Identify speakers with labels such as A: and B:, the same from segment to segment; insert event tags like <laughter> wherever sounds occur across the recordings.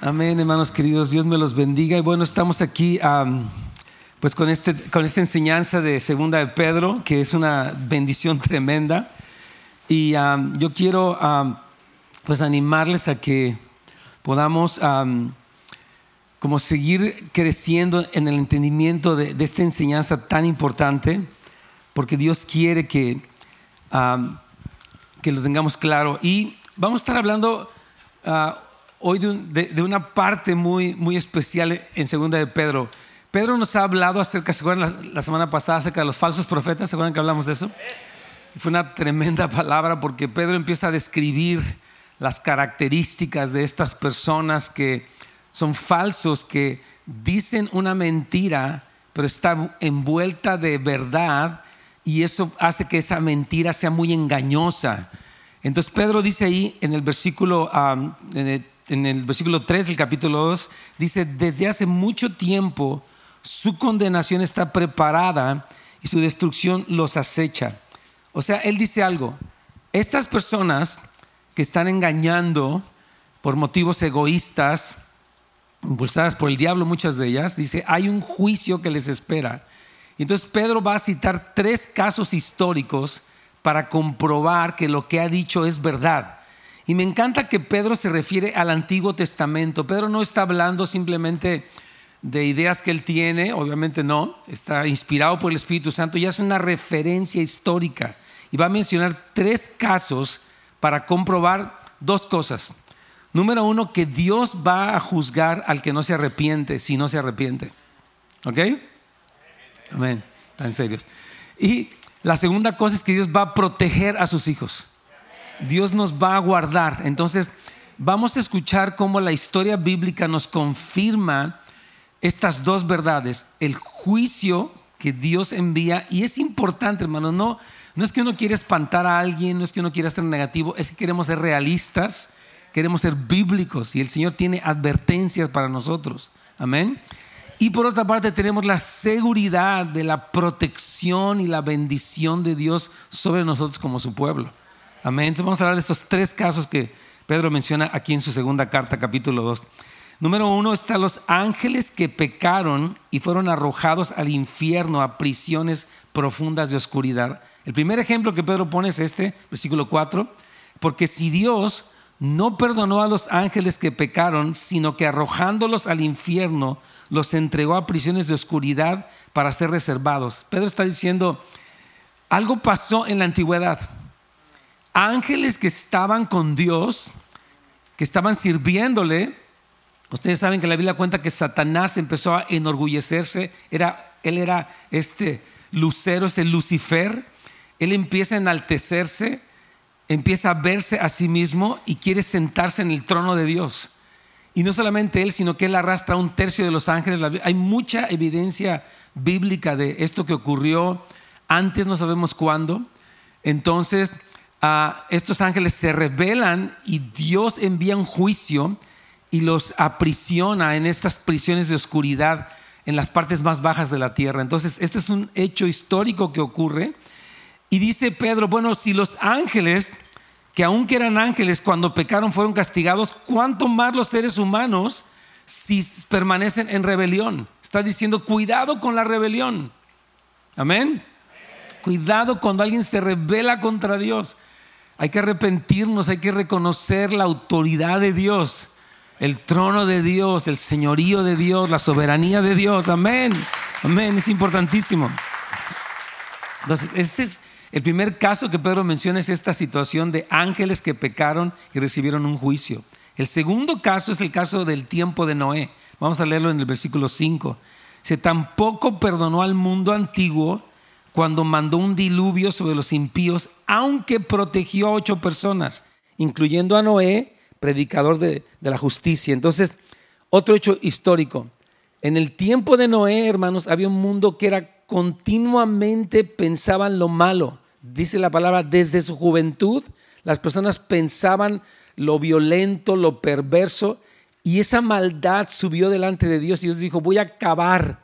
A: Amén, hermanos queridos, Dios me los bendiga. Y bueno, estamos aquí pues con, este, con esta enseñanza de Segunda de Pedro, que es una bendición <laughs> tremenda. Y yo quiero pues animarles a que podamos como seguir creciendo en el entendimiento de, esta enseñanza tan importante, porque Dios quiere que, que lo tengamos claro. Y vamos a estar hablando... Ah, hoy de, una parte muy, muy especial en segunda de Pedro. Pedro nos ha hablado acerca, ¿se acuerdan la, semana pasada acerca de los falsos profetas? ¿Se acuerdan que hablamos de eso? fue una tremenda palabra porque Pedro empieza a describir las características de estas personas que son falsos, que dicen una mentira, pero está envuelta de verdad y eso hace que esa mentira sea muy engañosa. Entonces Pedro dice ahí en el versículo en el versículo 3 del capítulo 2, dice, desde hace mucho tiempo su condenación está preparada y su destrucción los acecha. O sea, él dice algo, estas personas que están engañando por motivos egoístas, impulsadas por el diablo muchas de ellas, dice, hay un juicio que les espera. Entonces Pedro va a citar tres casos históricos para comprobar que lo que ha dicho es verdad. Y me encanta que Pedro se refiere al Antiguo Testamento. Pedro no está hablando simplemente de ideas que él tiene, obviamente no, está inspirado por el Espíritu Santo y hace una referencia histórica. Y va a mencionar tres casos para comprobar dos cosas. Número uno, que Dios va a juzgar al que no se arrepiente si no se arrepiente. ¿Ok? Amén. Están serios. Y la segunda cosa es que Dios va a proteger a sus hijos. Dios nos va a guardar. Entonces, vamos a escuchar cómo la historia bíblica nos confirma estas dos verdades. El juicio que Dios envía, y es importante, hermano, no, no es que uno quiera espantar a alguien, no es que uno quiera ser negativo, es que queremos ser realistas, queremos ser bíblicos, y el Señor tiene advertencias para nosotros. Amén. Y por otra parte tenemos la seguridad de la protección y la bendición de Dios sobre nosotros como su pueblo. Amén. Entonces vamos a hablar de estos tres casos que Pedro menciona aquí en su segunda carta, capítulo 2. Número uno están los ángeles que pecaron y fueron arrojados al infierno, a prisiones profundas de oscuridad. El primer ejemplo que Pedro pone es este, versículo 4, porque si Dios no perdonó a los ángeles que pecaron, sino que arrojándolos al infierno, los entregó a prisiones de oscuridad para ser reservados. Pedro está diciendo, algo pasó en la antigüedad ángeles que estaban con Dios, que estaban sirviéndole. Ustedes saben que la Biblia cuenta que Satanás empezó a enorgullecerse. Era, él era este lucero, este Lucifer. Él empieza a enaltecerse, empieza a verse a sí mismo y quiere sentarse en el trono de Dios. Y no solamente él, sino que él arrastra un tercio de los ángeles. Hay mucha evidencia bíblica de esto que ocurrió antes, no sabemos cuándo. Entonces, estos ángeles se rebelan y Dios envía un juicio y los aprisiona en estas prisiones de oscuridad en las partes más bajas de la tierra. Entonces, este es un hecho histórico que ocurre. Y dice Pedro, bueno, si los ángeles, que aunque eran ángeles cuando pecaron fueron castigados, ¿cuánto más los seres humanos si permanecen en rebelión? Está diciendo, cuidado con la rebelión. Amén. Cuidado cuando alguien se rebela contra Dios. Hay que arrepentirnos, hay que reconocer la autoridad de Dios, el trono de Dios, el señorío de Dios, la soberanía de Dios. Amén. Amén. Es importantísimo. Entonces, ese es el primer caso que Pedro menciona, es esta situación de ángeles que pecaron y recibieron un juicio. El segundo caso es el caso del tiempo de Noé. Vamos a leerlo en el versículo 5. Se tampoco perdonó al mundo antiguo cuando mandó un diluvio sobre los impíos, aunque protegió a ocho personas, incluyendo a Noé, predicador de, la justicia. Entonces, otro hecho histórico. En el tiempo de Noé, hermanos, había un mundo que era continuamente pensaban lo malo. Dice la palabra, desde su juventud, las personas pensaban lo violento, lo perverso, y esa maldad subió delante de Dios y Dios dijo, voy a acabar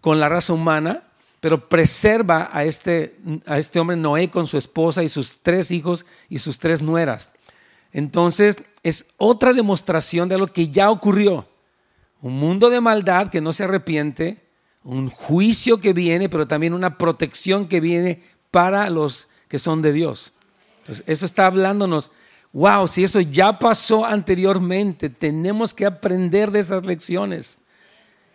A: con la raza humana pero preserva a este, a este hombre Noé con su esposa y sus tres hijos y sus tres nueras. Entonces, es otra demostración de lo que ya ocurrió. Un mundo de maldad que no se arrepiente, un juicio que viene, pero también una protección que viene para los que son de Dios. Entonces, eso está hablándonos, wow, si eso ya pasó anteriormente, tenemos que aprender de esas lecciones.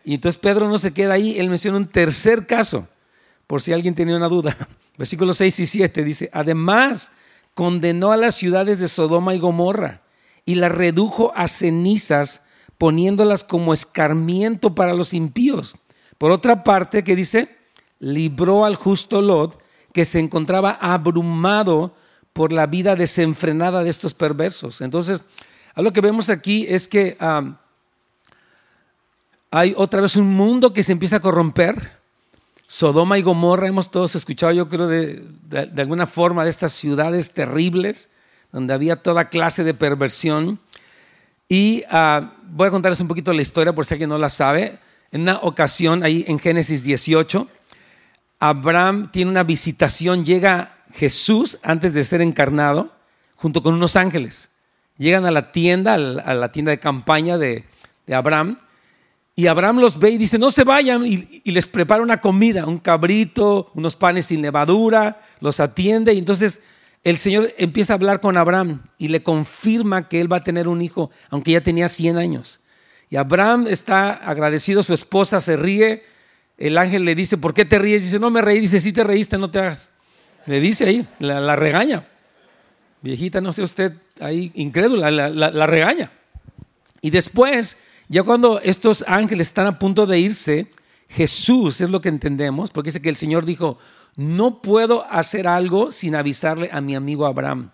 A: Y entonces Pedro no se queda ahí, él menciona un tercer caso, por si alguien tenía una duda. <laughs> Versículos 6 y 7 dice, además condenó a las ciudades de Sodoma y Gomorra y las redujo a cenizas, poniéndolas como escarmiento para los impíos. Por otra parte, que dice, libró al justo Lot, que se encontraba abrumado por la vida desenfrenada de estos perversos. Entonces, lo que vemos aquí es que hay otra vez un mundo que se empieza a corromper. Sodoma y Gomorra, hemos todos escuchado, yo creo, de, alguna forma de estas ciudades terribles, donde había toda clase de perversión. Y ah, voy a contarles un poquito la historia por si alguien no la sabe. En una ocasión, ahí en Génesis 18, Abraham tiene una visitación, llega Jesús antes de ser encarnado, junto con unos ángeles. Llegan a la tienda, a la tienda de campaña de, Abraham, y Abraham los ve y dice, no se vayan, y, les prepara una comida, un cabrito, unos panes sin levadura, los atiende, y entonces el Señor empieza a hablar con Abraham y le confirma que él va a tener un hijo, aunque ya tenía 100 años. Y Abraham está agradecido, su esposa se ríe, el ángel le dice, ¿por qué te ríes? Dice, no me reí, dice, si te reíste, no te hagas. Le dice ahí, la, regaña. Viejita, no sé usted ahí, incrédula, la, la regaña. Y después, ya cuando estos ángeles están a punto de irse, Jesús es lo que entendemos, porque dice que el Señor dijo, no puedo hacer algo sin avisarle a mi amigo Abraham.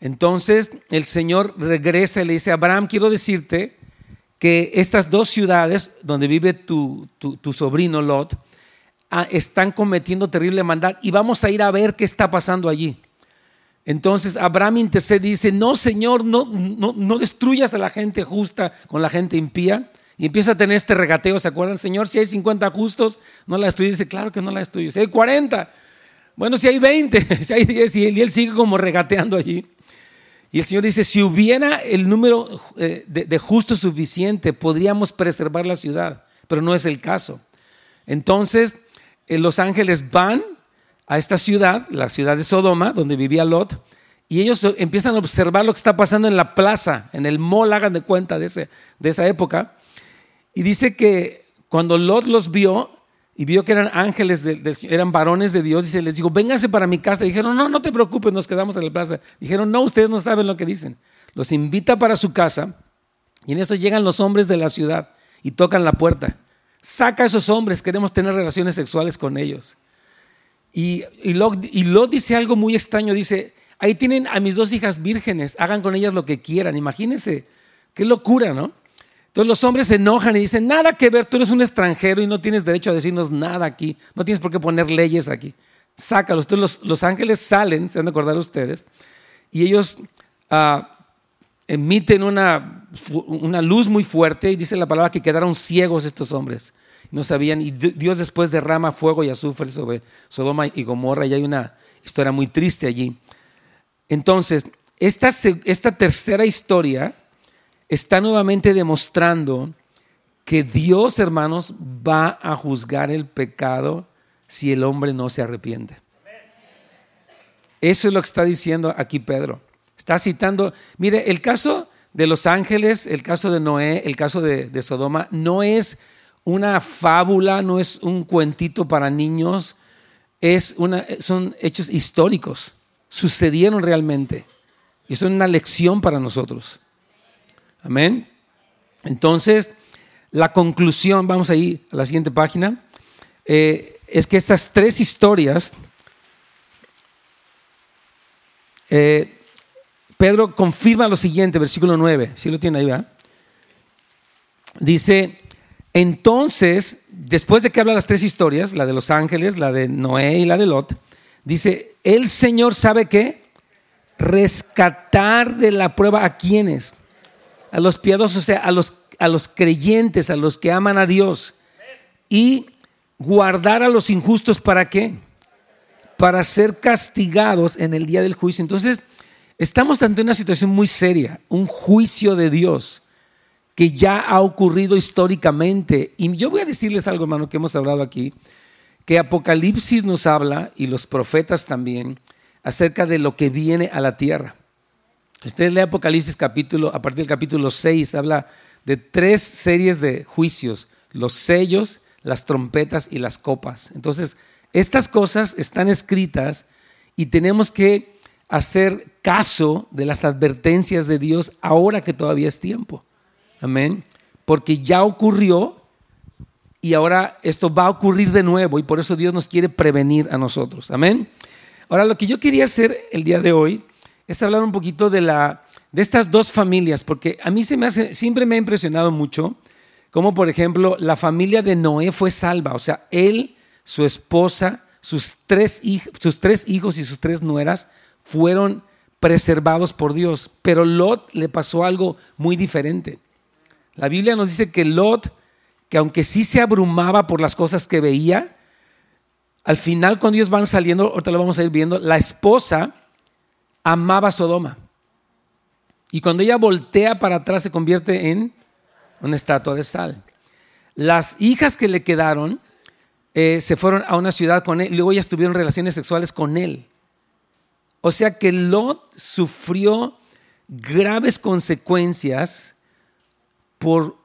A: Entonces el Señor regresa y le dice, Abraham, quiero decirte que estas dos ciudades donde vive tu, sobrino Lot ah, están cometiendo terrible maldad y vamos a ir a ver qué está pasando allí. Entonces Abraham intercede y dice, no Señor, no, no, no destruyas a la gente justa con la gente impía. Y empieza a tener este regateo, ¿se acuerdan? Señor, si hay 50 justos, no la destruyes. Dice, claro que no la destruyes. Si hay 40, bueno, si hay 20, <laughs> si hay 10, y él sigue como regateando allí. Y el Señor dice, si hubiera el número eh, de, justos suficiente, podríamos preservar la ciudad, pero no es el caso. Entonces, eh, los ángeles van a esta ciudad, la ciudad de Sodoma, donde vivía Lot, y ellos empiezan a observar lo que está pasando en la plaza, en el mall, hagan de cuenta de, esa época. Y dice que cuando Lot los vio, y vio que eran ángeles, eran varones de Dios, y se les dijo, vénganse para mi casa. dijeron, no, no te preocupes, nos quedamos en la plaza. Dijeron, no, ustedes no saben lo que dicen. Los invita para su casa, y en eso llegan los hombres de la ciudad y tocan la puerta. Saca a esos hombres, queremos tener relaciones sexuales con ellos. Y, y, Lot, dice algo muy extraño, dice, ahí tienen a mis dos hijas vírgenes, hagan con ellas lo que quieran. Imagínense, qué locura, ¿no? Entonces los hombres se enojan y dicen, nada que ver, tú eres un extranjero y no tienes derecho a decirnos nada aquí, no tienes por qué poner leyes aquí. Sácalos. Entonces los, ángeles salen, se han de acordar ustedes, y ellos ah, emiten una, una luz muy fuerte y dice la palabra que quedaron ciegos estos hombres. No sabían, y Dios después derrama fuego y azufre sobre Sodoma y Gomorra, y hay una historia muy triste allí. Entonces, esta, esta tercera historia está nuevamente demostrando que Dios, hermanos, va a juzgar el pecado si el hombre no se arrepiente. Eso es lo que está diciendo aquí Pedro. Está citando, mire, el caso de los ángeles, el caso de Noé, el caso de, Sodoma, no es una fábula, no es un cuentito para niños, es una, son hechos históricos, sucedieron realmente y son una lección para nosotros. Amén. Entonces, la conclusión, vamos a ir a la siguiente página, eh, es que estas tres historias, eh, Pedro confirma lo siguiente, versículo 9, si lo tiene ahí, ¿verdad? Dice, entonces, después de que habla las tres historias, la de los ángeles, la de Noé y la de Lot, dice, el Señor sabe qué? Rescatar de la prueba a quienes a los piadosos, o sea, a los, a los creyentes, a los que aman a Dios. Y guardar a los injustos para qué? Para ser castigados en el día del juicio. Entonces, estamos ante una situación muy seria, un juicio de Dios que ya ha ocurrido históricamente. Y yo voy a decirles algo, hermano, que hemos hablado aquí, que Apocalipsis nos habla, y los profetas también, acerca de lo que viene a la tierra. Usted lee Apocalipsis capítulo, a partir del capítulo 6, habla de tres series de juicios, los sellos, las trompetas y las copas. Entonces, estas cosas están escritas y tenemos que hacer caso de las advertencias de Dios ahora que todavía es tiempo. Amén. Porque ya ocurrió y ahora esto va a ocurrir de nuevo y por eso Dios nos quiere prevenir a nosotros. Amén. Ahora lo que yo quería hacer el día de hoy es hablar un poquito de, la, de estas dos familias, porque a mí se me hace, siempre me ha impresionado mucho como por ejemplo la familia de Noé fue salva, o sea, él, su esposa, sus tres, sus tres hijos y sus tres nueras fueron preservados por Dios, pero Lot le pasó algo muy diferente. La Biblia nos dice que Lot, que aunque sí se abrumaba por las cosas que veía, al final cuando ellos van saliendo, ahorita lo vamos a ir viendo, la esposa amaba Sodoma. Y cuando ella voltea para atrás se convierte en una estatua de sal. Las hijas que le quedaron eh, se fueron a una ciudad con él y luego ellas tuvieron relaciones sexuales con él. O sea que Lot sufrió graves consecuencias por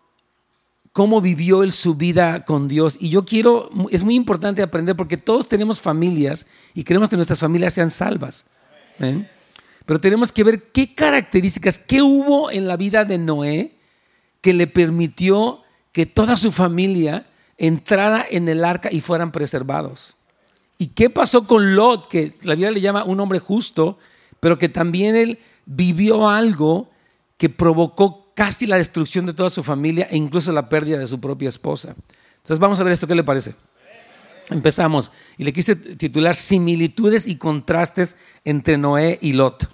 A: cómo vivió él su vida con Dios. Y yo quiero, es muy importante aprender porque todos tenemos familias y queremos que nuestras familias sean salvas. Pero tenemos que ver qué características, qué hubo en la vida de Noé que le permitió que toda su familia entrara en el arca y fueran preservados. ¿Y qué pasó con Lot, que la Biblia le llama un hombre justo, pero que también él vivió algo que provocó casi la destrucción de toda su familia e incluso la pérdida de su propia esposa. Entonces vamos a ver esto, ¿qué le parece? Empezamos y le quise titular Similitudes y contrastes entre Noé y Lot.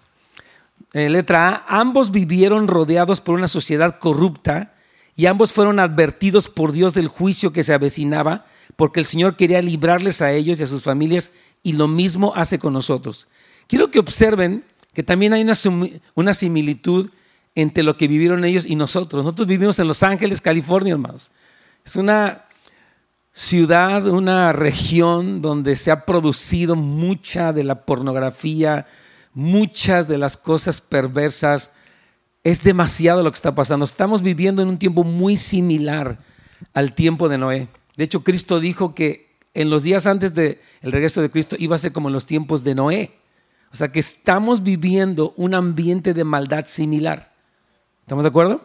A: Eh, letra A, ambos vivieron rodeados por una sociedad corrupta y ambos fueron advertidos por Dios del juicio que se avecinaba porque el Señor quería librarles a ellos y a sus familias y lo mismo hace con nosotros. Quiero que observen que también hay una, una similitud entre lo que vivieron ellos y nosotros. Nosotros vivimos en Los Ángeles, California, hermanos. Es una ciudad, una región donde se ha producido mucha de la pornografía, muchas de las cosas perversas. Es demasiado lo que está pasando. Estamos viviendo en un tiempo muy similar al tiempo de Noé. De hecho, Cristo dijo que en los días antes del regreso de Cristo iba a ser como en los tiempos de Noé. O sea que estamos viviendo un ambiente de maldad similar. ¿Estamos de acuerdo?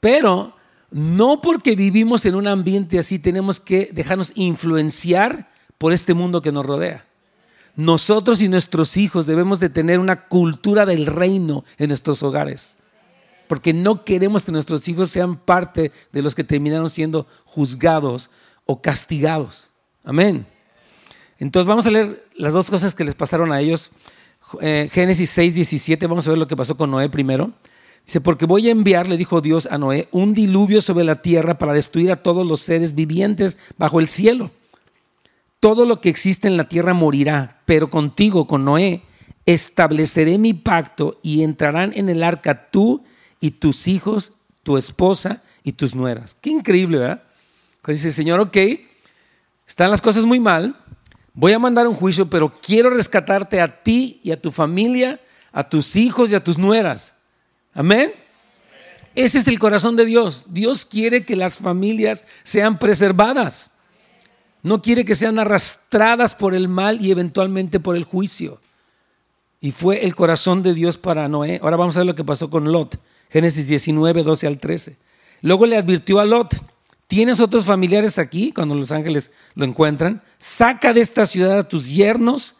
A: Pero no porque vivimos en un ambiente así tenemos que dejarnos influenciar por este mundo que nos rodea. Nosotros y nuestros hijos debemos de tener una cultura del reino en nuestros hogares. Porque no queremos que nuestros hijos sean parte de los que terminaron siendo juzgados o castigados. Amén. Entonces vamos a leer las dos cosas que les pasaron a ellos. Eh, Génesis 6, 17, vamos a ver lo que pasó con Noé primero. Dice, porque voy a enviar, le dijo Dios a Noé, un diluvio sobre la tierra para destruir a todos los seres vivientes bajo el cielo. Todo lo que existe en la tierra morirá, pero contigo, con Noé, estableceré mi pacto y entrarán en el arca tú y tus hijos, tu esposa y tus nueras. Qué increíble, ¿verdad? Dice, Señor, ok, están las cosas muy mal, voy a mandar un juicio, pero quiero rescatarte a ti y a tu familia, a tus hijos y a tus nueras. Amén. Ese es el corazón de Dios. Dios quiere que las familias sean preservadas. No quiere que sean arrastradas por el mal y eventualmente por el juicio. Y fue el corazón de Dios para Noé. Ahora vamos a ver lo que pasó con Lot. Génesis 19, 12 al 13. Luego le advirtió a Lot, ¿tienes otros familiares aquí? Cuando los ángeles lo encuentran. Saca de esta ciudad a tus yernos,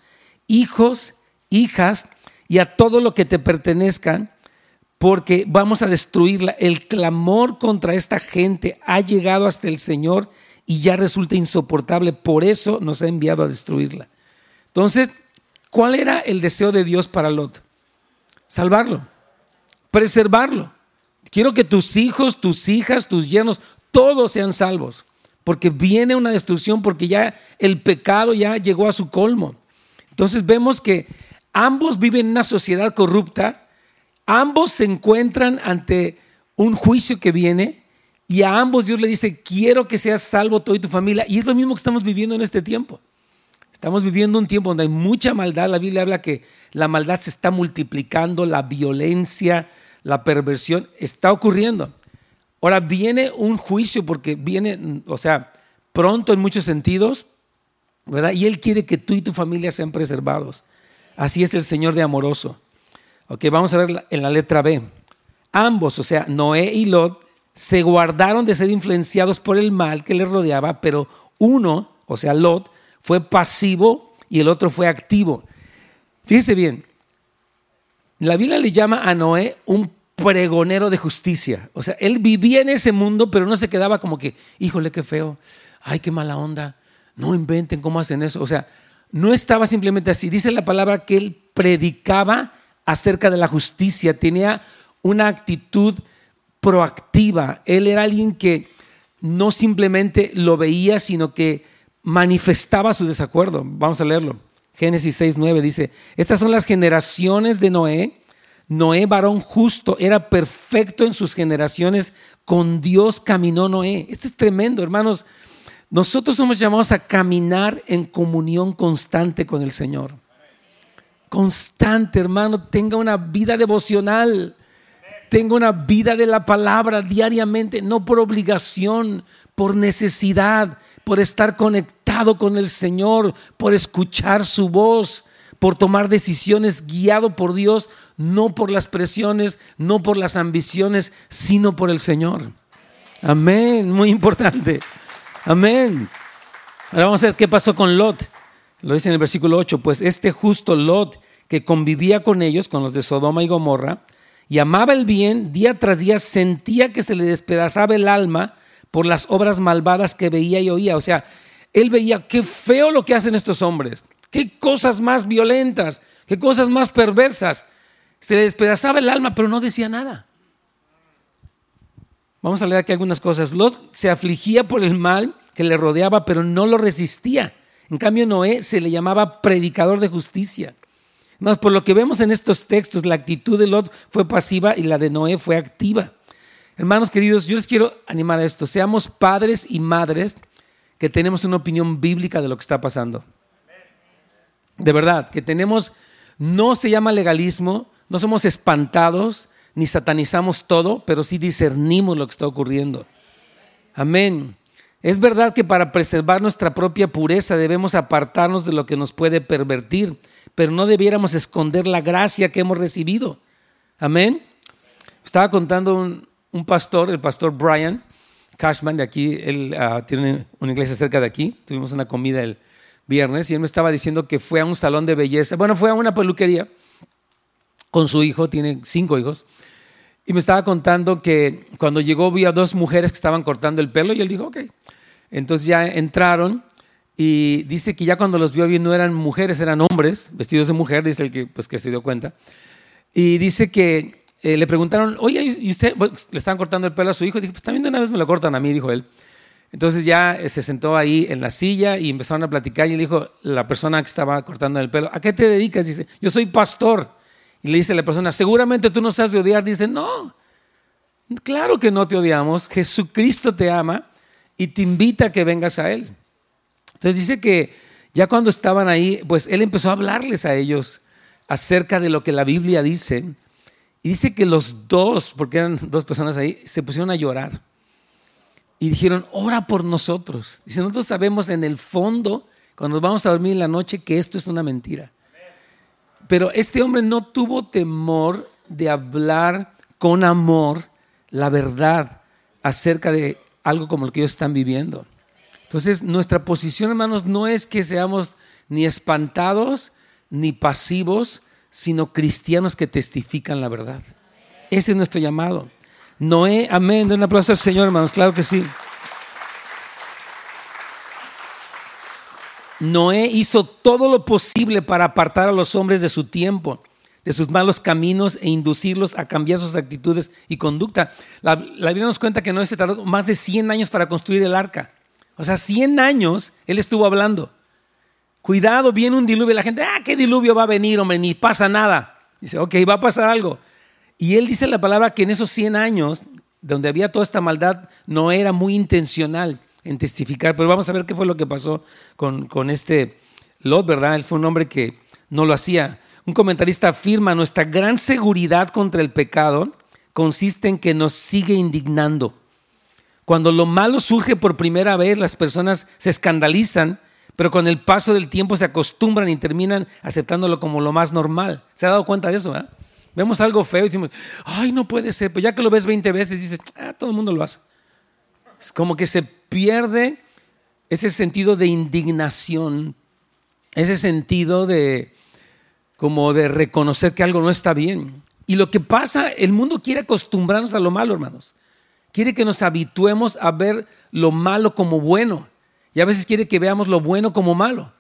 A: hijos, hijas y a todo lo que te pertenezcan porque vamos a destruirla. El clamor contra esta gente ha llegado hasta el Señor y ya resulta insoportable. Por eso nos ha enviado a destruirla. Entonces, ¿cuál era el deseo de Dios para Lot? Salvarlo, preservarlo. Quiero que tus hijos, tus hijas, tus yernos, todos sean salvos. Porque viene una destrucción, porque ya el pecado ya llegó a su colmo. Entonces vemos que ambos viven en una sociedad corrupta, ambos se encuentran ante un juicio que viene y a ambos Dios le dice, quiero que seas salvo tú y tu familia. Y es lo mismo que estamos viviendo en este tiempo. Estamos viviendo un tiempo donde hay mucha maldad. La Biblia habla que la maldad se está multiplicando, la violencia, la perversión está ocurriendo. Ahora viene un juicio porque viene, o sea, pronto en muchos sentidos, ¿verdad? Y Él quiere que tú y tu familia sean preservados. Así es el Señor de amoroso. Ok, vamos a ver en la letra B. Ambos, o sea, Noé y Lot, se guardaron de ser influenciados por el mal que les rodeaba, pero uno, o sea, Lot, fue pasivo y el otro fue activo. Fíjese bien, la Biblia le llama a Noé un pregonero de justicia. O sea, él vivía en ese mundo, pero no se quedaba como que, híjole, qué feo, ay, qué mala onda, no inventen cómo hacen eso. O sea, no estaba simplemente así. Dice la palabra que él predicaba acerca de la justicia, tenía una actitud proactiva. Él era alguien que no simplemente lo veía, sino que manifestaba su desacuerdo. Vamos a leerlo. Génesis 6, 9 dice, estas son las generaciones de Noé. Noé, varón justo, era perfecto en sus generaciones. Con Dios caminó Noé. Esto es tremendo, hermanos. Nosotros somos llamados a caminar en comunión constante con el Señor. Constante, hermano. Tenga una vida devocional tengo una vida de la palabra diariamente, no por obligación, por necesidad, por estar conectado con el Señor, por escuchar su voz, por tomar decisiones guiado por Dios, no por las presiones, no por las ambiciones, sino por el Señor. Amén, muy importante. Amén. Ahora vamos a ver qué pasó con Lot. Lo dice en el versículo 8, pues este justo Lot que convivía con ellos, con los de Sodoma y Gomorra, y amaba el bien, día tras día sentía que se le despedazaba el alma por las obras malvadas que veía y oía. O sea, él veía qué feo lo que hacen estos hombres, qué cosas más violentas, qué cosas más perversas. Se le despedazaba el alma, pero no decía nada. Vamos a leer aquí algunas cosas. Lot se afligía por el mal que le rodeaba, pero no lo resistía. En cambio, Noé se le llamaba predicador de justicia. Más por lo que vemos en estos textos, la actitud de Lot fue pasiva y la de Noé fue activa. Hermanos queridos, yo les quiero animar a esto. Seamos padres y madres que tenemos una opinión bíblica de lo que está pasando. De verdad, que tenemos, no se llama legalismo, no somos espantados, ni satanizamos todo, pero sí discernimos lo que está ocurriendo. Amén. Es verdad que para preservar nuestra propia pureza debemos apartarnos de lo que nos puede pervertir pero no debiéramos esconder la gracia que hemos recibido. Amén. Estaba contando un, pastor, el pastor Brian Cashman de aquí, él ah, tiene una iglesia cerca de aquí, tuvimos una comida el viernes y él me estaba diciendo que fue a un salón de belleza, bueno, fue a una peluquería con su hijo, tiene cinco hijos, y me estaba contando que cuando llegó vi a dos mujeres que estaban cortando el pelo y él dijo, ok. Entonces ya entraron y dice que ya cuando los vio bien no eran mujeres, eran hombres, vestidos de mujer, dice el que, pues, que se dio cuenta. Y dice que eh, le preguntaron, oye, ¿y usted? le estaban cortando el pelo a su hijo. Y dijo, pues también de una vez me lo cortan a mí, dijo él. Entonces ya eh, se sentó ahí en la silla y empezaron a platicar y le dijo la persona que estaba cortando el pelo, ¿a qué te dedicas? Dice, yo soy pastor. Y le dice la persona, seguramente tú no sabes de odiar. Dice, no, claro que no te odiamos. Jesucristo te ama y te invita a que vengas a Él. Entonces dice que ya cuando estaban ahí, pues él empezó a hablarles a ellos acerca de lo que la Biblia dice. Y dice que los dos, porque eran dos personas ahí, se pusieron a llorar. Y dijeron, ora por nosotros. Dice, nosotros sabemos en el fondo, cuando nos vamos a dormir en la noche, que esto es una mentira. Pero este hombre no tuvo temor de hablar con amor la verdad acerca de algo como lo que ellos están viviendo. Entonces, nuestra posición, hermanos, no es que seamos ni espantados ni pasivos, sino cristianos que testifican la verdad. Ese es nuestro llamado. Noé, amén. De un aplauso al Señor, hermanos, claro que sí. Noé hizo todo lo posible para apartar a los hombres de su tiempo, de sus malos caminos e inducirlos a cambiar sus actitudes y conducta. La, la Biblia nos cuenta que Noé se tardó más de 100 años para construir el arca. O sea, 100 años él estuvo hablando. Cuidado, viene un diluvio. La gente, ah, ¿qué diluvio va a venir, hombre? Ni pasa nada. Dice, ok, va a pasar algo. Y él dice la palabra que en esos 100 años, donde había toda esta maldad, no era muy intencional en testificar. Pero vamos a ver qué fue lo que pasó con, con este Lot, ¿verdad? Él fue un hombre que no lo hacía. Un comentarista afirma, nuestra gran seguridad contra el pecado consiste en que nos sigue indignando. Cuando lo malo surge por primera vez, las personas se escandalizan, pero con el paso del tiempo se acostumbran y terminan aceptándolo como lo más normal. ¿Se ha dado cuenta de eso? Vemos algo feo y decimos, ay, no puede ser. Pero ya que lo ves 20 veces, dices, ah, todo el mundo lo hace. Es como que se pierde ese sentido de indignación, ese sentido de como de reconocer que algo no está bien. Y lo que pasa, el mundo quiere acostumbrarnos a lo malo, hermanos. Quiere que nos habituemos a ver lo malo como bueno. Y a veces quiere que veamos lo bueno como malo.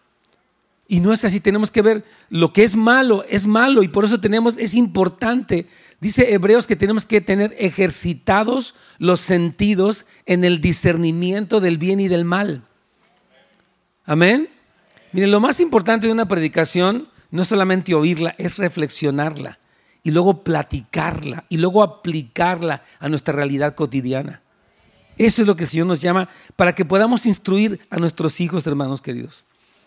A: Y no es así, tenemos que ver lo que es malo, es malo. Y por eso tenemos, es importante, dice Hebreos que tenemos que tener ejercitados los sentidos en el discernimiento del bien y del mal. Amén. Miren, lo más importante de una predicación no es solamente oírla, es reflexionarla y luego platicarla y luego aplicarla a nuestra realidad cotidiana. Eso es lo que el Señor nos llama para que podamos instruir a nuestros hijos, hermanos queridos.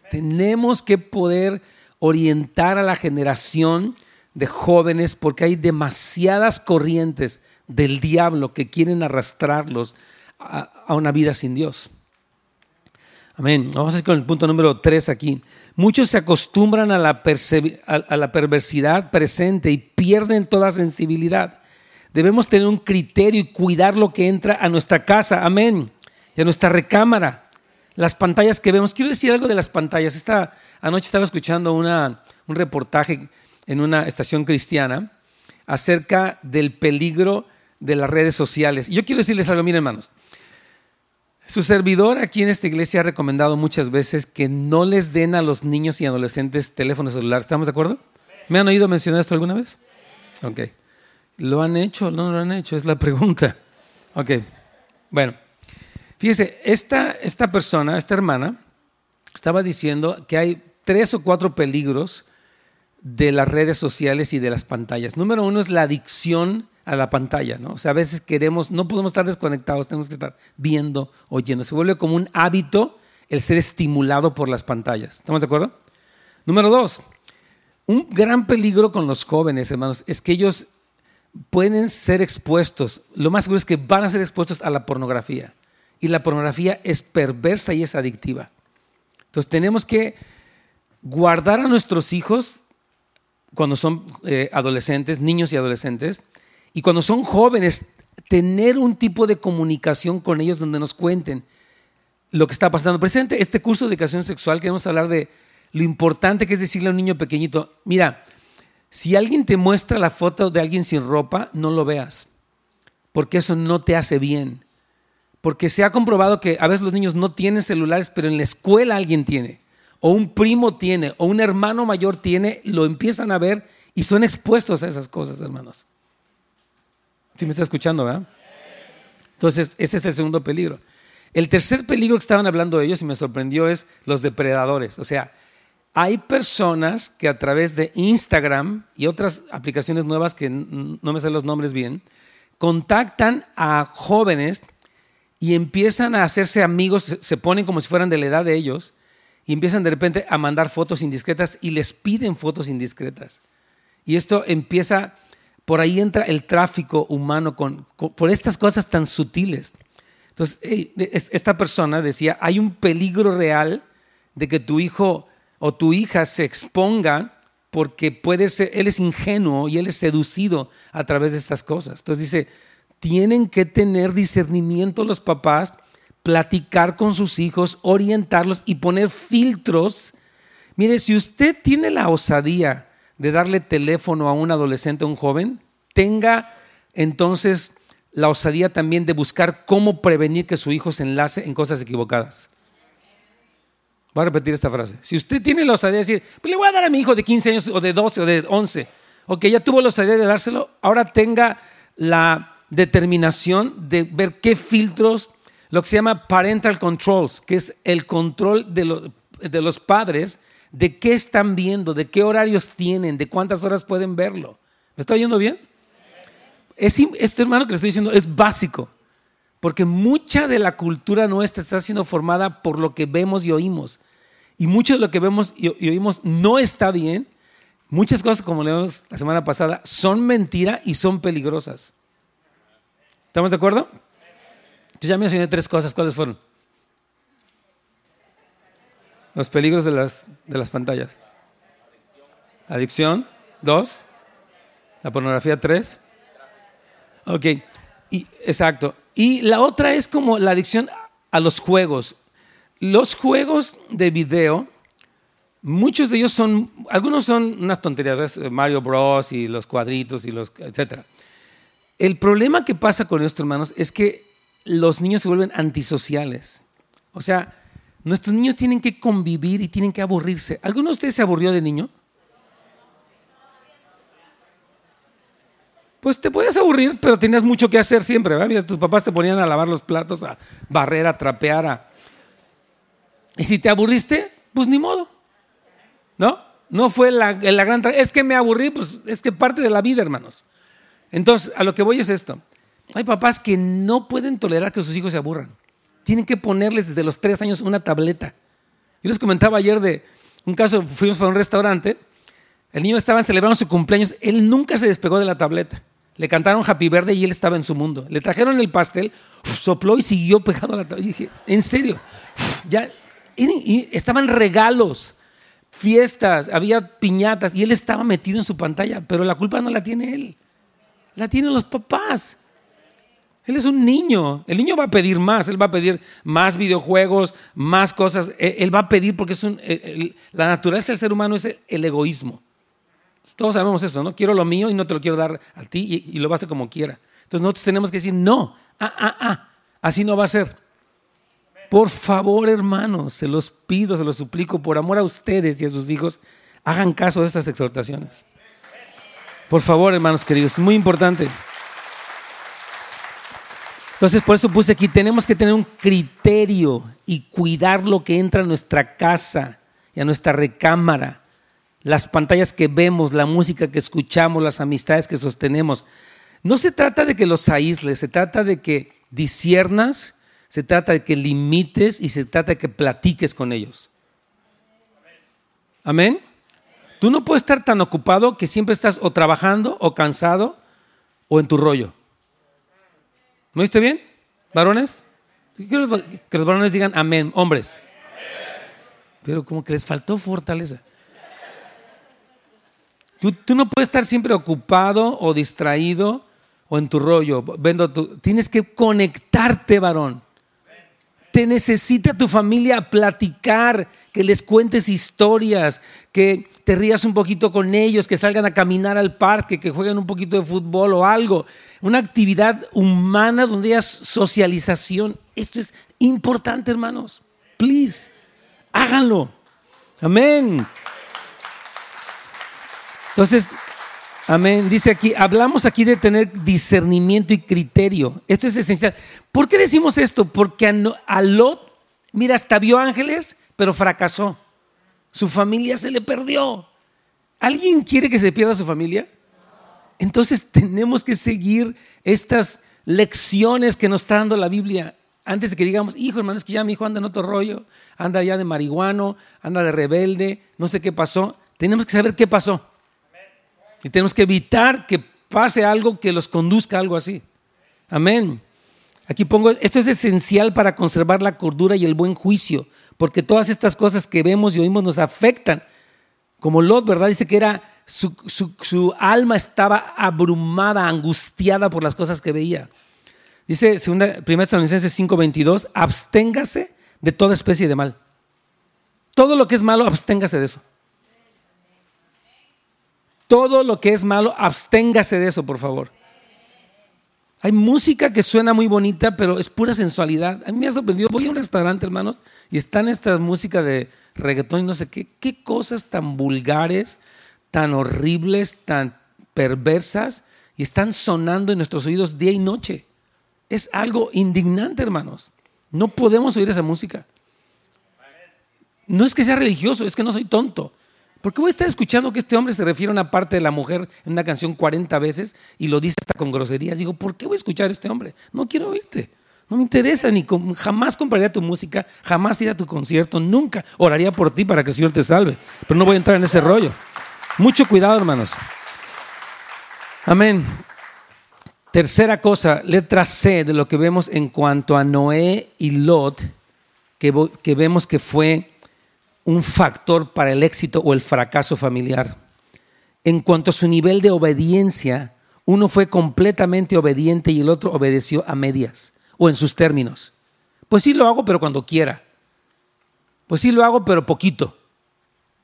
A: Tenemos que poder orientar a la generación de jóvenes porque hay demasiadas corrientes del diablo que quieren arrastrarlos a, una vida sin Dios. Amén. Vamos a ir con el punto número tres aquí. Muchos se acostumbran a la, a la perversidad presente y pierden toda sensibilidad. Debemos tener un criterio y cuidar lo que entra a nuestra casa, amén, y a nuestra recámara. Las pantallas que vemos. Quiero decir algo de las pantallas. Esta anoche estaba escuchando una, un reportaje en una estación cristiana acerca del peligro de las redes sociales. Yo quiero decirles algo, miren hermanos, su servidor aquí en esta iglesia ha recomendado muchas veces que no les den a los niños y adolescentes teléfonos celulares. ¿Estamos de acuerdo? ¿Me han oído mencionar esto alguna vez? Ok. ¿Lo han hecho o no lo han hecho? Es la pregunta. Ok. Bueno, fíjese, esta, esta persona, esta hermana, estaba diciendo que hay tres o cuatro peligros de las redes sociales y de las pantallas. Número uno es la adicción a la pantalla, ¿no? O sea, a veces queremos, no podemos estar desconectados, tenemos que estar viendo, oyendo. Se vuelve como un hábito el ser estimulado por las pantallas. ¿Estamos de acuerdo? Número dos, un gran peligro con los jóvenes, hermanos, es que ellos pueden ser expuestos, lo más seguro es que van a ser expuestos a la pornografía. Y la pornografía es perversa y es adictiva. Entonces tenemos que guardar a nuestros hijos cuando son eh, adolescentes, niños y adolescentes, y cuando son jóvenes, tener un tipo de comunicación con ellos donde nos cuenten lo que está pasando. Presente este curso de educación sexual, queremos hablar de lo importante que es decirle a un niño pequeñito, mira, si alguien te muestra la foto de alguien sin ropa, no lo veas, porque eso no te hace bien. Porque se ha comprobado que a veces los niños no tienen celulares, pero en la escuela alguien tiene, o un primo tiene, o un hermano mayor tiene, lo empiezan a ver y son expuestos a esas cosas, hermanos. Si me está escuchando, ¿verdad? Entonces, ese es el segundo peligro. El tercer peligro que estaban hablando ellos y me sorprendió es los depredadores. O sea, hay personas que a través de Instagram y otras aplicaciones nuevas que no me sé los nombres bien, contactan a jóvenes y empiezan a hacerse amigos, se ponen como si fueran de la edad de ellos y empiezan de repente a mandar fotos indiscretas y les piden fotos indiscretas. Y esto empieza por ahí entra el tráfico humano con, por estas cosas tan sutiles. Entonces, esta persona decía, hay un peligro real de que tu hijo o tu hija se exponga porque puede ser, él es ingenuo y él es seducido a través de estas cosas. Entonces dice, tienen que tener discernimiento los papás, platicar con sus hijos, orientarlos y poner filtros. Mire, si usted tiene la osadía de darle teléfono a un adolescente o un joven, tenga entonces la osadía también de buscar cómo prevenir que su hijo se enlace en cosas equivocadas. Voy a repetir esta frase. Si usted tiene la osadía de decir, pues le voy a dar a mi hijo de 15 años o de 12 o de 11, o que ya tuvo la osadía de dárselo, ahora tenga la determinación de ver qué filtros, lo que se llama parental controls, que es el control de los padres de qué están viendo, de qué horarios tienen, de cuántas horas pueden verlo. ¿Me está oyendo bien? Es, este hermano que le estoy diciendo es básico, porque mucha de la cultura nuestra está siendo formada por lo que vemos y oímos. Y mucho de lo que vemos y, oímos no está bien. Muchas cosas, como leímos la semana pasada, son mentira y son peligrosas. ¿Estamos de acuerdo? Yo ya mencioné tres cosas. ¿Cuáles fueron? Los peligros de las, de las pantallas. Adicción. Dos. La pornografía. Tres. Ok. Exacto. Y la otra es como la adicción a los juegos. Los juegos de video, muchos de ellos son, algunos son unas tonterías, Mario Bros. y los cuadritos y los, etcétera. El problema que pasa con esto, hermanos, es que los niños se vuelven antisociales. O sea, nuestros niños tienen que convivir y tienen que aburrirse. ¿Alguno de ustedes se aburrió de niño? Pues te puedes aburrir, pero tenías mucho que hacer siempre. ¿verdad? tus papás te ponían a lavar los platos, a barrer, a trapear. Y si te aburriste, pues ni modo. ¿No? No fue la, la gran... Es que me aburrí, pues es que parte de la vida, hermanos. Entonces, a lo que voy es esto. Hay papás que no pueden tolerar que sus hijos se aburran. Tienen que ponerles desde los tres años una tableta. Yo les comentaba ayer de un caso, fuimos para un restaurante, el niño estaba celebrando su cumpleaños, él nunca se despegó de la tableta. Le cantaron Happy Verde y él estaba en su mundo. Le trajeron el pastel, sopló y siguió pegado a la tableta. Y dije, en serio, ya, estaban regalos, fiestas, había piñatas y él estaba metido en su pantalla, pero la culpa no la tiene él la tienen los papás. Él es un niño. El niño va a pedir más. Él va a pedir más videojuegos, más cosas. E, él va a pedir porque es un, la naturaleza del ser humano es el, egoísmo. Todos sabemos esto, ¿no? Quiero lo mío y no te lo quiero dar a ti y, lo vas a hacer como quiera. Entonces nosotros tenemos que decir, no, ah, ah, ah, así no va a ser. Por favor, hermanos, se los pido, se los suplico, por amor a ustedes y a sus hijos, hagan caso de estas exhortaciones. Por favor, hermanos queridos, es muy importante. Entonces, por eso puse aquí, tenemos que tener un criterio y cuidar lo que entra a nuestra casa y a nuestra recámara, las pantallas que vemos, la música que escuchamos, las amistades que sostenemos. No se trata de que los aísles, se trata de que disiernas, se trata de que limites y se trata de que platiques con ellos. Amén. Tú no puedes estar tan ocupado que siempre estás o trabajando o cansado o en tu rollo. ¿No viste bien? ¿Varones? Que los, varones digan amén, hombres. Pero como que les faltó fortaleza. Tú, no puedes estar siempre ocupado o distraído o en tu rollo. Vendo tienes que conectarte, varón. Te necesita tu familia platicar, que les cuentes historias, que te rías un poquito con ellos, que salgan a caminar al parque, que jueguen un poquito de fútbol o algo. Una actividad humana donde haya socialización. Esto es importante, hermanos. Please, háganlo. Amén. Entonces, Amén. Dice aquí, hablamos aquí de tener discernimiento y criterio. Esto es esencial. ¿Por qué decimos esto? Porque a Lot, mira, hasta vio ángeles, pero fracasó. Su familia se le perdió. ¿Alguien quiere que se pierda su familia? Entonces tenemos que seguir estas lecciones que nos está dando la Biblia. Antes de que digamos, hijo, hermano, es que ya mi hijo anda en otro rollo, anda ya de marihuano, anda de rebelde, no sé qué pasó. Tenemos que saber qué pasó. Y tenemos que evitar que pase algo que los conduzca a algo así. Amén. Aquí pongo, esto es esencial para conservar la cordura y el buen juicio, porque todas estas cosas que vemos y oímos nos afectan. Como Lot, ¿verdad? Dice que era su, su alma estaba abrumada, angustiada por las cosas que veía. Dice 1 Tesalonicenses 5:22, absténgase de toda especie de mal. Todo lo que es malo, absténgase de eso. Todo lo que es malo, absténgase de eso, por favor. Hay música que suena muy bonita, pero es pura sensualidad. A mí me ha sorprendido. Voy a un restaurante, hermanos, y están estas músicas de reggaetón y no sé qué. Qué cosas tan vulgares, tan horribles, tan perversas, y están sonando en nuestros oídos día y noche. Es algo indignante, hermanos. No podemos oír esa música. No es que sea religioso, es que no soy tonto. ¿Por qué voy a estar escuchando que este hombre se refiere a una parte de la mujer en una canción 40 veces y lo dice hasta con groserías? Digo, ¿por qué voy a escuchar a este hombre? No quiero oírte. No me interesa, ni jamás compraría tu música, jamás iría a tu concierto, nunca oraría por ti para que el Señor te salve. Pero no voy a entrar en ese rollo. Mucho cuidado, hermanos. Amén. Tercera cosa, letra C de lo que vemos en cuanto a Noé y Lot, que, que vemos que fue un factor para el éxito o el fracaso familiar. En cuanto a su nivel de obediencia, uno fue completamente obediente y el otro obedeció a medias o en sus términos. Pues sí lo hago, pero cuando quiera. Pues sí lo hago, pero poquito.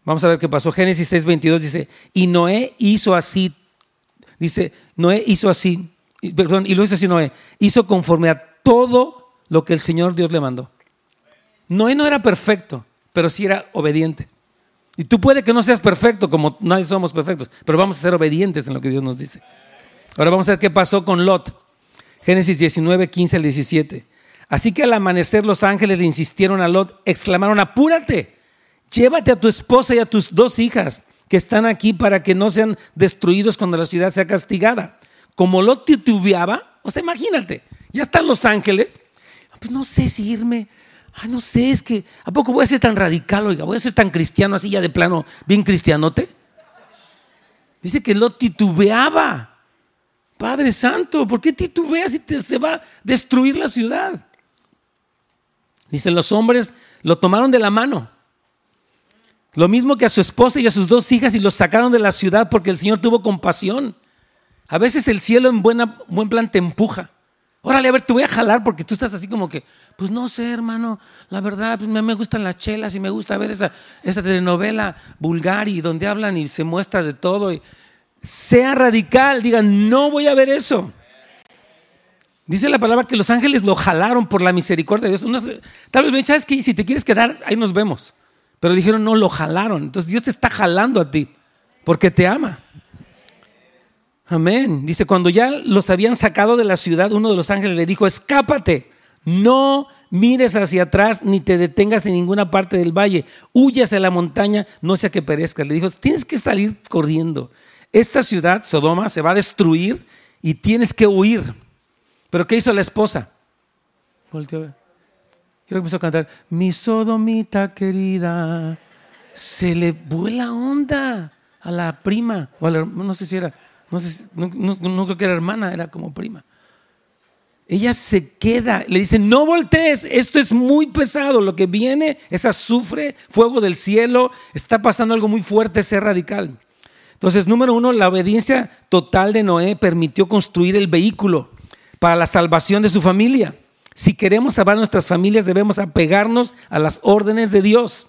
A: Vamos a ver qué pasó. Génesis 6:22 dice, y Noé hizo así, dice, Noé hizo así, perdón, y lo hizo así Noé, hizo conforme a todo lo que el Señor Dios le mandó. Noé no era perfecto, pero sí era obediente. Y tú puede que no seas perfecto, como nadie somos perfectos, pero vamos a ser obedientes en lo que Dios nos dice. Ahora vamos a ver qué pasó con Lot. Génesis 19, 15 al 17. Así que al amanecer los ángeles le insistieron a Lot, exclamaron, apúrate, llévate a tu esposa y a tus dos hijas que están aquí para que no sean destruidos cuando la ciudad sea castigada. Como Lot titubeaba, o sea, imagínate, ya están los ángeles, pues no sé si irme, Ah, no sé, es que, ¿a poco voy a ser tan radical, oiga? ¿Voy a ser tan cristiano así ya de plano, bien cristianote? Dice que lo titubeaba. Padre Santo, ¿por qué titubeas si se va a destruir la ciudad? Dice, los hombres lo tomaron de la mano. Lo mismo que a su esposa y a sus dos hijas y los sacaron de la ciudad porque el Señor tuvo compasión. A veces el cielo en buena, buen plan te empuja. Órale, a ver, te voy a jalar porque tú estás así como que, pues no sé, hermano, la verdad, pues me, gustan las chelas y me gusta ver esa, esa telenovela vulgar y donde hablan y se muestra de todo. Sea radical, diga, no voy a ver eso. Dice la palabra que los ángeles lo jalaron por la misericordia de Dios. tal vez ¿sabes que Si te quieres quedar, ahí nos vemos. Pero dijeron, no, lo jalaron. Entonces Dios te está jalando a ti porque te ama. Amén. Dice, cuando ya los habían sacado de la ciudad, uno de los ángeles le dijo, escápate, no mires hacia atrás ni te detengas en ninguna parte del valle, huyas a la montaña, no sea que perezcas. Le dijo, tienes que salir corriendo. Esta ciudad, Sodoma, se va a destruir y tienes que huir. Pero ¿qué hizo la esposa? Volteó ver. Quiero empezó a cantar, mi sodomita querida, se le vuela onda a la prima, o a la, no sé si era, no, creo que era hermana, era como prima. Ella se queda, le dice, no voltees, esto es muy pesado, lo que viene es azufre, fuego del cielo, está pasando algo muy fuerte, ser radical. Entonces, número uno, la obediencia total de Noé permitió construir el vehículo para la salvación de su familia. Si queremos salvar nuestras familias, debemos apegarnos a las órdenes de Dios.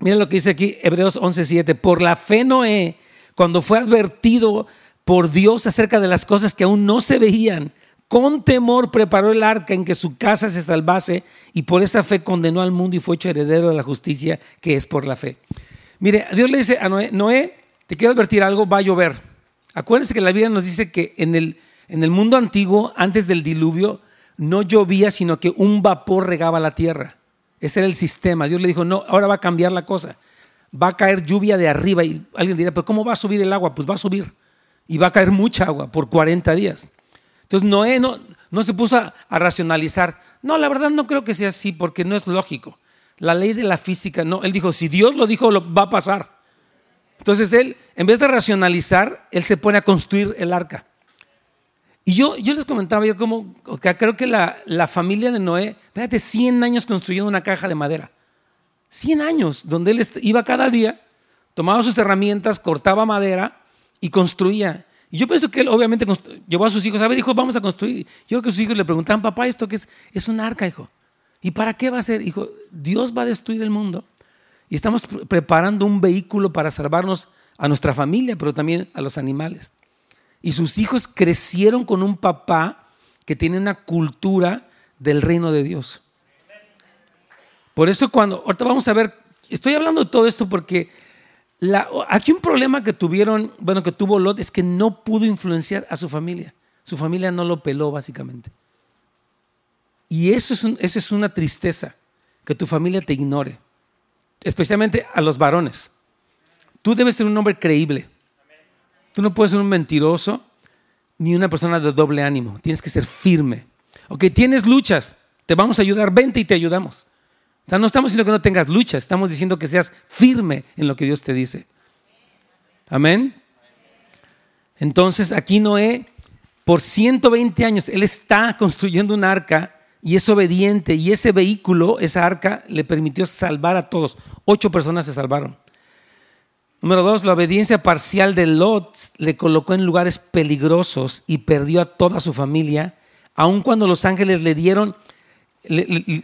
A: Miren lo que dice aquí Hebreos 11:7. Por la fe Noé cuando fue advertido por Dios acerca de las cosas que aún no se veían, con temor preparó el arca en que su casa se salvase y por esa fe condenó al mundo y fue hecho heredero de la justicia que es por la fe. Mire, Dios le dice a Noé, Noé, te quiero advertir algo, va a llover. Acuérdense que la Biblia nos dice que en el, en el mundo antiguo, antes del diluvio, no llovía, sino que un vapor regaba la tierra. Ese era el sistema. Dios le dijo, no, ahora va a cambiar la cosa va a caer lluvia de arriba y alguien dirá, pero ¿cómo va a subir el agua? Pues va a subir y va a caer mucha agua por 40 días. Entonces Noé no, no se puso a, racionalizar. No, la verdad no creo que sea así porque no es lógico. La ley de la física, no. Él dijo, si Dios lo dijo, lo va a pasar. Entonces él, en vez de racionalizar, él se pone a construir el arca. Y yo, yo les comentaba, yo como, creo que la, la familia de Noé, fíjate, 100 años construyendo una caja de madera. 100 años, donde él iba cada día, tomaba sus herramientas, cortaba madera y construía. Y yo pienso que él obviamente llevó a sus hijos, a ver, hijo, vamos a construir. Yo creo que sus hijos le preguntaban, papá, ¿esto qué es? Es un arca, hijo. ¿Y para qué va a ser? Hijo, Dios va a destruir el mundo. Y estamos preparando un vehículo para salvarnos a nuestra familia, pero también a los animales. Y sus hijos crecieron con un papá que tiene una cultura del reino de Dios. Por eso cuando, ahorita vamos a ver, estoy hablando de todo esto porque aquí un problema que tuvieron, bueno, que tuvo Lot es que no pudo influenciar a su familia. Su familia no lo peló básicamente. Y eso es, eso es una tristeza, que tu familia te ignore. especialmente a los varones. Tú debes ser un hombre creíble. Tú no puedes ser un mentiroso ni una persona de doble ánimo. Tienes que ser firme. Ok, tienes luchas, te vamos a ayudar, vente y te ayudamos. O sea, no estamos diciendo que no tengas luchas, estamos diciendo que seas firme en lo que Dios te dice. Amén. Entonces aquí Noé, por 120 años, él está construyendo un arca y es obediente y ese vehículo, esa arca, le permitió salvar a todos. Ocho personas se salvaron. Número dos, la obediencia parcial de Lot le colocó en lugares peligrosos y perdió a toda su familia. Aun cuando los ángeles le dieron,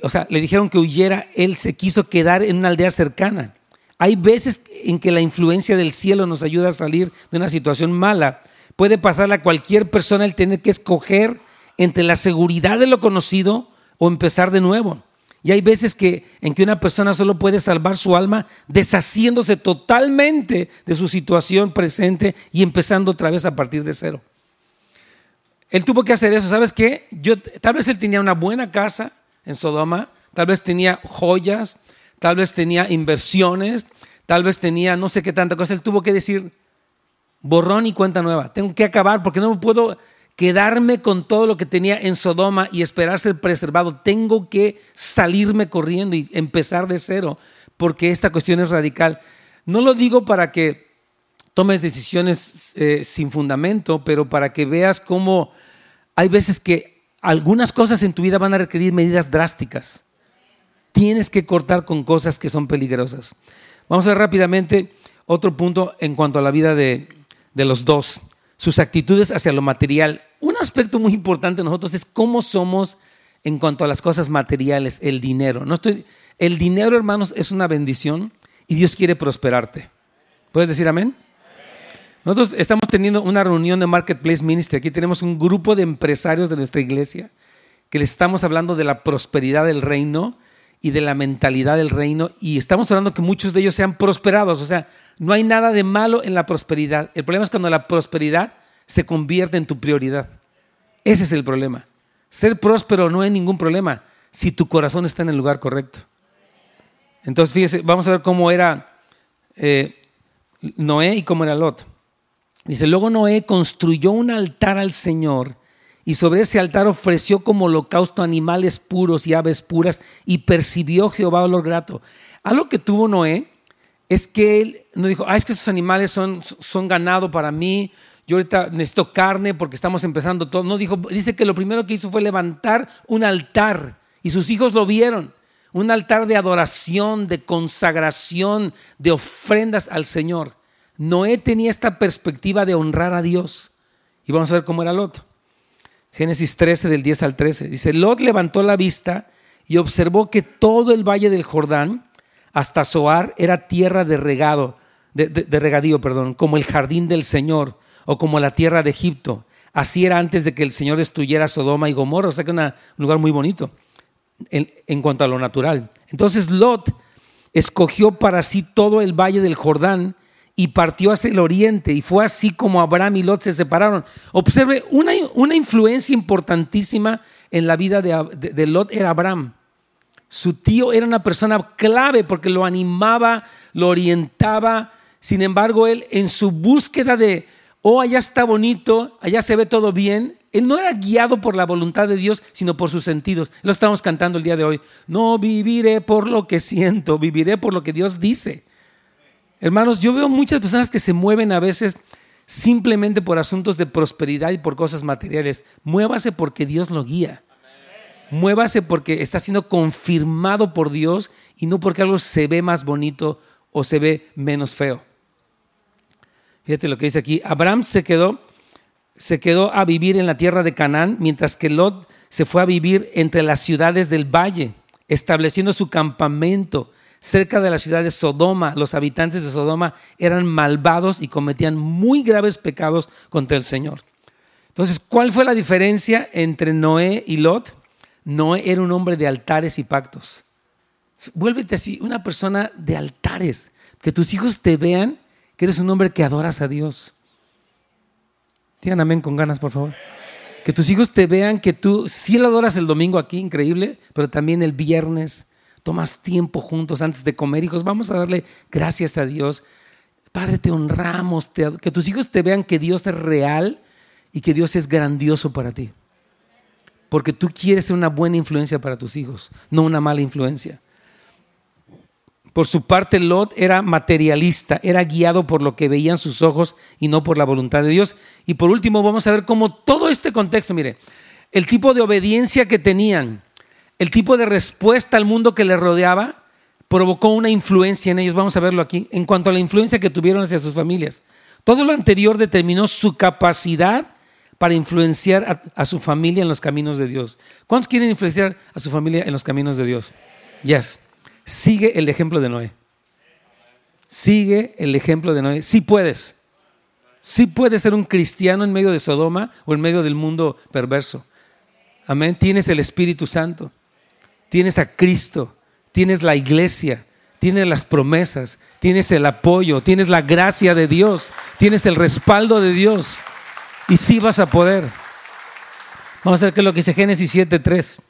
A: o sea, le dijeron que huyera, él se quiso quedar en una aldea cercana. Hay veces en que la influencia del cielo nos ayuda a salir de una situación mala. Puede pasarle a cualquier persona el tener que escoger entre la seguridad de lo conocido o empezar de nuevo. Y hay veces que, en que una persona solo puede salvar su alma deshaciéndose totalmente de su situación presente y empezando otra vez a partir de cero. Él tuvo que hacer eso. ¿Sabes qué? Yo, tal vez él tenía una buena casa en Sodoma, tal vez tenía joyas, tal vez tenía inversiones, tal vez tenía no sé qué tanta cosa. Él tuvo que decir, borrón y cuenta nueva. Tengo que acabar porque no puedo quedarme con todo lo que tenía en Sodoma y esperar ser preservado. Tengo que salirme corriendo y empezar de cero, porque esta cuestión es radical. No lo digo para que tomes decisiones eh, sin fundamento, pero para que veas cómo hay veces que algunas cosas en tu vida van a requerir medidas drásticas. Tienes que cortar con cosas que son peligrosas. Vamos a ver rápidamente otro punto en cuanto a la vida de, de los dos sus actitudes hacia lo material. Un aspecto muy importante de nosotros es cómo somos en cuanto a las cosas materiales, el dinero. No estoy, el dinero, hermanos, es una bendición y Dios quiere prosperarte. ¿Puedes decir amén? Nosotros estamos teniendo una reunión de Marketplace Ministry. Aquí tenemos un grupo de empresarios de nuestra iglesia que les estamos hablando de la prosperidad del reino y de la mentalidad del reino y estamos hablando que muchos de ellos sean prosperados. O sea, no hay nada de malo en la prosperidad. El problema es cuando la prosperidad se convierte en tu prioridad. Ese es el problema. Ser próspero no hay ningún problema si tu corazón está en el lugar correcto. Entonces, fíjese, vamos a ver cómo era eh, Noé y cómo era Lot. Dice, luego Noé construyó un altar al Señor y sobre ese altar ofreció como holocausto animales puros y aves puras y percibió Jehová olor grato. Algo que tuvo Noé es que él no dijo, ah, es que esos animales son, son ganado para mí, yo ahorita necesito carne porque estamos empezando todo. No, dijo, dice que lo primero que hizo fue levantar un altar y sus hijos lo vieron. Un altar de adoración, de consagración, de ofrendas al Señor. Noé tenía esta perspectiva de honrar a Dios. Y vamos a ver cómo era Lot. Génesis 13 del 10 al 13. Dice, Lot levantó la vista y observó que todo el valle del Jordán hasta Zoar era tierra de regado, de, regadío, perdón, como el jardín del Señor o como la tierra de Egipto. Así era antes de que el Señor destruyera Sodoma y Gomorra, o sea que un lugar muy bonito en, en cuanto a lo natural. Entonces Lot escogió para sí todo el valle del Jordán y partió hacia el oriente y fue así como Abraham y Lot se separaron. Observe, una, una influencia importantísima en la vida de, de Lot era Abraham. Su tío era una persona clave porque lo animaba, lo orientaba. Sin embargo, él en su búsqueda de, oh, allá está bonito, allá se ve todo bien, él no era guiado por la voluntad de Dios, sino por sus sentidos. Lo estamos cantando el día de hoy. No viviré por lo que siento, viviré por lo que Dios dice. Hermanos, yo veo muchas personas que se mueven a veces simplemente por asuntos de prosperidad y por cosas materiales. Muévase porque Dios lo guía. Muévase porque está siendo confirmado por Dios y no porque algo se ve más bonito o se ve menos feo. Fíjate lo que dice aquí. Abraham se quedó, se quedó a vivir en la tierra de Canaán, mientras que Lot se fue a vivir entre las ciudades del valle, estableciendo su campamento cerca de la ciudad de Sodoma. Los habitantes de Sodoma eran malvados y cometían muy graves pecados contra el Señor. Entonces, ¿cuál fue la diferencia entre Noé y Lot? Noé era un hombre de altares y pactos. Vuélvete así, una persona de altares. Que tus hijos te vean que eres un hombre que adoras a Dios. Digan amén con ganas, por favor. Que tus hijos te vean que tú sí lo adoras el domingo aquí, increíble, pero también el viernes, tomas tiempo juntos antes de comer, hijos, vamos a darle gracias a Dios. Padre, te honramos, que tus hijos te vean que Dios es real y que Dios es grandioso para ti. Porque tú quieres ser una buena influencia para tus hijos, no una mala influencia. Por su parte, Lot era materialista, era guiado por lo que veían sus ojos y no por la voluntad de Dios. Y por último, vamos a ver cómo todo este contexto, mire, el tipo de obediencia que tenían, el tipo de respuesta al mundo que les rodeaba, provocó una influencia en ellos. Vamos a verlo aquí, en cuanto a la influencia que tuvieron hacia sus familias. Todo lo anterior determinó su capacidad para influenciar a, su familia en los caminos de Dios. ¿Cuántos quieren influenciar a su familia en los caminos de Dios? Yes. Sigue el ejemplo de Noé. Sigue el ejemplo de Noé. Sí puedes. Sí puedes ser un cristiano en medio de Sodoma o en medio del mundo perverso. Amén. Tienes el Espíritu Santo. Tienes a Cristo. Tienes la iglesia. Tienes las promesas. Tienes el apoyo. Tienes la gracia de Dios. Tienes el respaldo de Dios. Y sí vas a poder. Vamos a ver qué es lo que dice Génesis 7:3.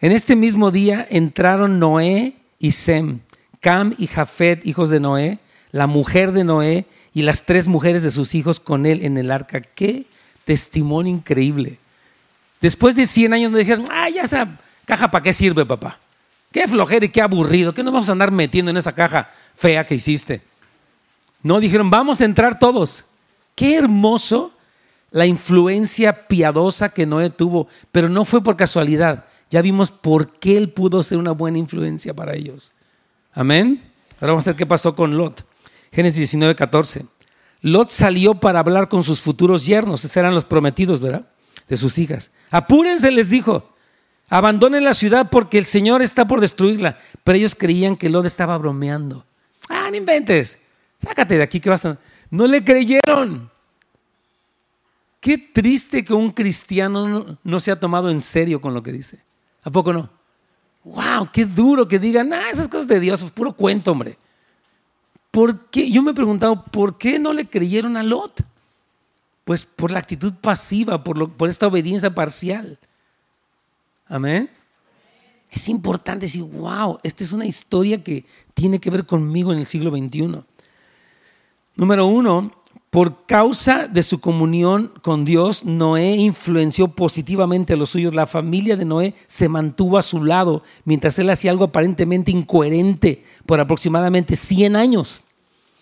A: En este mismo día entraron Noé y Sem, Cam y Jafet, hijos de Noé, la mujer de Noé y las tres mujeres de sus hijos con él en el arca. Qué testimonio increíble. Después de 100 años nos dijeron, ah, ya esa caja para qué sirve, papá. Qué flojera y qué aburrido. ¿Qué nos vamos a andar metiendo en esa caja fea que hiciste? No, dijeron, vamos a entrar todos. Qué hermoso la influencia piadosa que Noé tuvo, pero no fue por casualidad. Ya vimos por qué él pudo ser una buena influencia para ellos. Amén. Ahora vamos a ver qué pasó con Lot. Génesis 19, 14. Lot salió para hablar con sus futuros yernos, esos eran los prometidos, ¿verdad? De sus hijas. Apúrense, les dijo. Abandonen la ciudad porque el Señor está por destruirla. Pero ellos creían que Lot estaba bromeando. Ah, no inventes. Sácate de aquí que vas a... No le creyeron. Qué triste que un cristiano no, se ha tomado en serio con lo que dice. ¿A poco no? ¡Wow! ¡Qué duro que digan, ah, esas cosas de Dios, es puro cuento, hombre! ¿Por qué? Yo me he preguntado, ¿por qué no le creyeron a Lot? Pues por la actitud pasiva, por, por esta obediencia parcial. Amén. Es importante decir, wow, esta es una historia que tiene que ver conmigo en el siglo XXI. Número uno, por causa de su comunión con Dios, Noé influenció positivamente a los suyos. La familia de Noé se mantuvo a su lado mientras él hacía algo aparentemente incoherente por aproximadamente 100 años.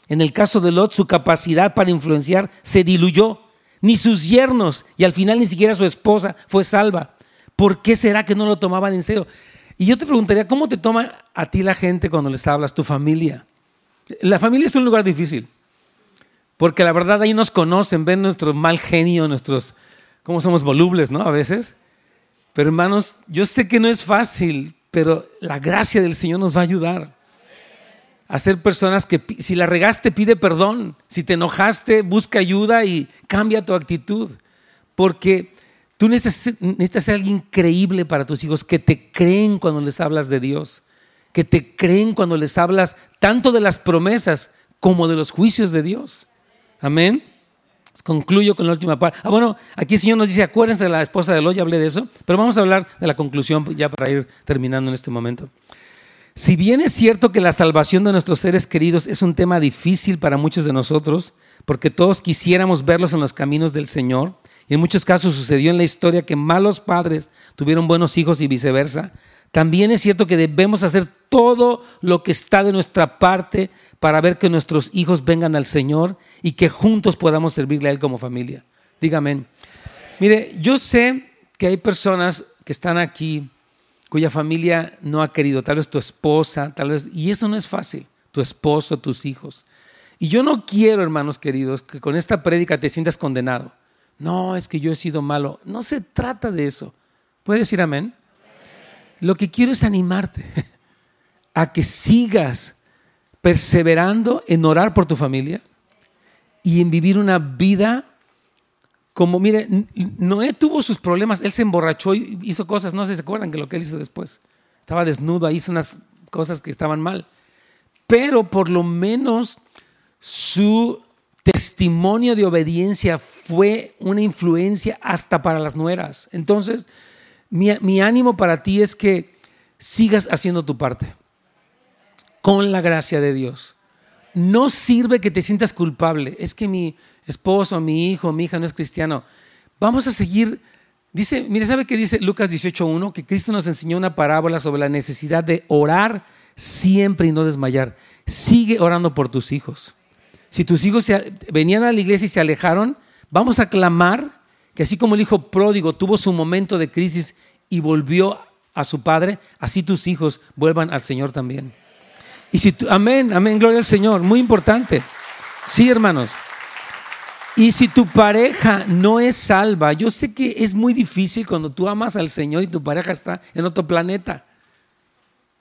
A: En el caso de Lot, su capacidad para influenciar se diluyó. Ni sus yernos y al final ni siquiera su esposa fue salva. ¿Por qué será que no lo tomaban en serio? Y yo te preguntaría, ¿cómo te toma a ti la gente cuando les hablas, tu familia? La familia es un lugar difícil. Porque la verdad ahí nos conocen, ven nuestro mal genio, nuestros, cómo somos volubles, ¿no? A veces. Pero hermanos, yo sé que no es fácil, pero la gracia del Señor nos va a ayudar a ser personas que si la regaste pide perdón, si te enojaste busca ayuda y cambia tu actitud, porque tú necesitas, ser alguien increíble para tus hijos, que te creen cuando les hablas de Dios, que te creen cuando les hablas tanto de las promesas como de los juicios de Dios. Amén. Concluyo con la última parte. Ah, bueno, aquí el Señor nos dice, acuérdense de la esposa de Lot, hablé de eso, pero vamos a hablar de la conclusión ya para ir terminando en este momento. Si bien es cierto que la salvación de nuestros seres queridos es un tema difícil para muchos de nosotros, porque todos quisiéramos verlos en los caminos del Señor, en muchos casos sucedió en la historia que malos padres tuvieron buenos hijos y viceversa, también es cierto que debemos hacer todo lo que está de nuestra parte para ver que nuestros hijos vengan al Señor y que juntos podamos servirle a Él como familia. Dígame. Mire, yo sé que hay personas que están aquí cuya familia no ha querido, tal vez tu esposa, tal vez, y eso no es fácil, tu esposo, tus hijos. Y yo no quiero, hermanos queridos, que con esta prédica te sientas condenado. No, es que yo he sido malo. No se trata de eso. ¿Puedes decir amén? Lo que quiero es animarte <laughs> a que sigas perseverando en orar por tu familia y en vivir una vida como, mire, Noé tuvo sus problemas, él se emborrachó y hizo cosas, no sé si se acuerdan que lo que él hizo después. Estaba desnudo, hizo unas cosas que estaban mal. Pero por lo menos su testimonio de obediencia fue una influencia hasta para las nueras. Entonces, mi, ánimo para ti es que sigas haciendo tu parte. con la gracia de Dios. No sirve que te sientas culpable. Es que mi esposo, mi hijo, mi hija no es cristiano. Vamos a seguir. Dice, mire, ¿sabe qué dice Lucas 18.1? Que Cristo nos enseñó una parábola sobre la necesidad de orar siempre y no desmayar. Sigue orando por tus hijos. Si tus hijos venían a la iglesia y se alejaron, vamos a clamar que así como el hijo pródigo tuvo su momento de crisis y volvió a su padre, así tus hijos vuelvan al Señor también. Y si amén, amén, gloria al Señor, muy importante. Sí, hermanos. Y si tu pareja no es salva, yo sé que es muy difícil cuando tú amas al Señor y tu pareja está en otro planeta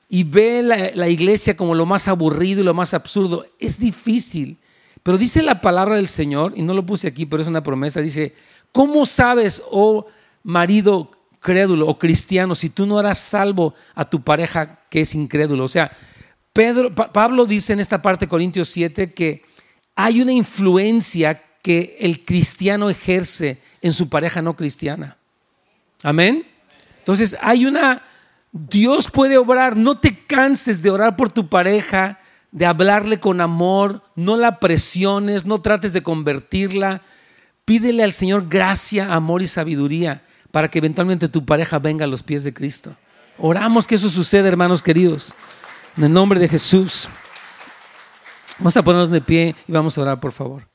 A: y ve la iglesia como lo más aburrido y lo más absurdo. Es difícil. Pero dice la palabra del Señor, y no lo puse aquí, pero es una promesa, dice, ¿cómo sabes, oh marido crédulo o cristiano, si tú no harás salvo a tu pareja que es incrédulo? O sea, Pedro, Pablo dice en esta parte de Corintios 7 que hay una influencia que el cristiano ejerce en su pareja no cristiana. Amén. Entonces hay una, Dios puede obrar, no te canses de orar por tu pareja, de hablarle con amor, no la presiones, no trates de convertirla. Pídele al Señor gracia, amor y sabiduría para que eventualmente tu pareja venga a los pies de Cristo. Oramos que eso suceda, hermanos queridos. En el nombre de Jesús. Vamos a ponernos de pie y vamos a orar, por favor.